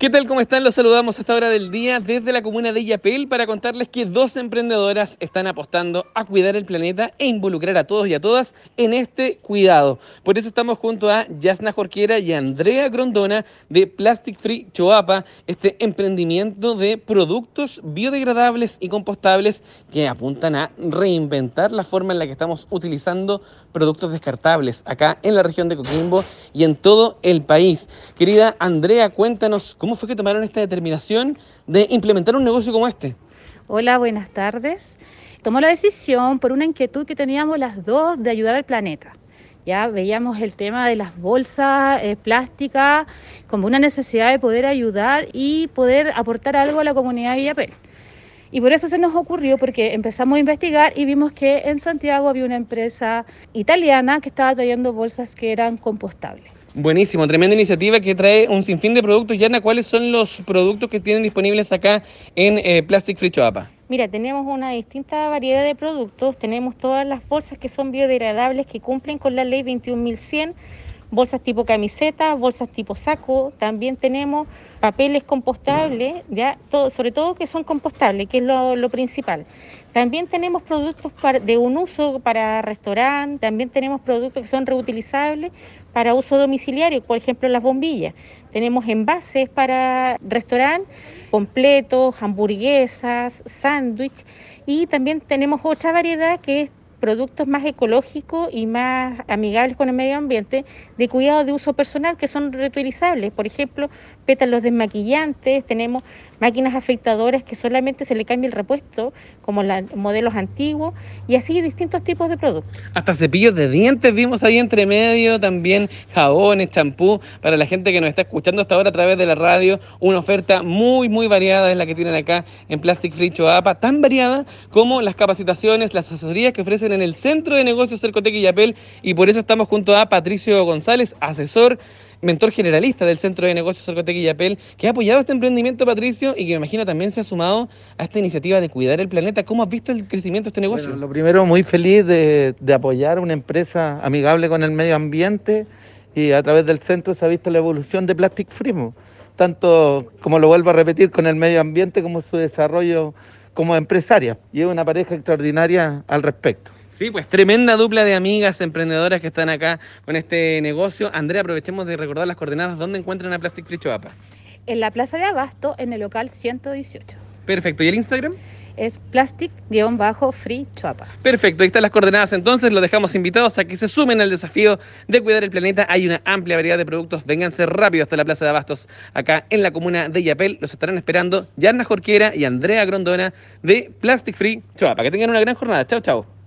¿Qué tal? ¿Cómo están? Los saludamos a esta hora del día desde la comuna de Yapel para contarles que dos emprendedoras están apostando a cuidar el planeta e involucrar a todos y a todas en este cuidado. Por eso estamos junto a Yasna Jorquera y Andrea Grondona de Plastic Free Choapa, este emprendimiento de productos biodegradables y compostables que apuntan a reinventar la forma en la que estamos utilizando productos descartables acá en la región de Coquimbo y en todo el país. Querida Andrea, cuéntanos cómo fue que tomaron esta determinación de implementar un negocio como este. Hola, buenas tardes. Tomó la decisión por una inquietud que teníamos las dos de ayudar al planeta. Ya veíamos el tema de las bolsas eh, plásticas como una necesidad de poder ayudar y poder aportar algo a la comunidad de Villapel. Y por eso se nos ocurrió, porque empezamos a investigar y vimos que en Santiago había una empresa italiana que estaba trayendo bolsas que eran compostables. Buenísimo, tremenda iniciativa que trae un sinfín de productos. Yana, ¿cuáles son los productos que tienen disponibles acá en eh, Plastic Free Choapa? Mira, tenemos una distinta variedad de productos. Tenemos todas las bolsas que son biodegradables, que cumplen con la ley 21100 bolsas tipo camiseta, bolsas tipo saco, también tenemos papeles compostables, ya todo, sobre todo que son compostables, que es lo, principal. También tenemos productos de un uso para restaurante, también tenemos productos que son reutilizables para uso domiciliario, por ejemplo las bombillas. Tenemos envases para restaurante completos, hamburguesas, sándwich y también tenemos otra variedad que es productos más ecológicos y más amigables con el medio ambiente de cuidado de uso personal que son reutilizables. Por ejemplo, pétalos desmaquillantes, tenemos máquinas afeitadoras que solamente se le cambia el repuesto, como los modelos antiguos, y así distintos tipos de productos. Hasta cepillos de dientes vimos ahí entre medio, también jabones, champú, para la gente que nos está escuchando hasta ahora a través de la radio, una oferta muy, muy variada es la que tienen acá en Plastic Free Choapa, tan variada como las capacitaciones, las asesorías que ofrecen en el Centro de Negocios Cercotec y Yapel, y por eso estamos junto a Patricio González, asesor mentor generalista del Centro de Negocios Cercotec y Yapel, que ha apoyado este emprendimiento, Patricio, y que me imagino también se ha sumado a esta iniciativa de cuidar el planeta. ¿Cómo has visto el crecimiento de este negocio? lo primero, muy feliz de, de apoyar una empresa amigable con el medio ambiente y a través del centro se ha visto la evolución de Plastic Frimo, tanto como lo vuelvo a repetir con el medio ambiente como su desarrollo como empresaria. Y es una pareja extraordinaria al respecto. Sí, pues tremenda dupla de amigas emprendedoras que están acá con este negocio. Andrea, aprovechemos de recordar las coordenadas. ¿Dónde encuentran a Plastic Free Choapa? En la Plaza de Abasto, en el local 118. Perfecto. ¿Y el Instagram? es plastic-free choapa. Perfecto, ahí están las coordenadas entonces, los dejamos invitados a que se sumen al desafío de cuidar el planeta. Hay una amplia variedad de productos, vénganse rápido hasta la Plaza de Abastos, acá en la comuna de Yapel. Los estarán esperando Yarna Jorquera y Andrea Grondona de Plastic Free Choapa. Que tengan una gran jornada. Chao, chao.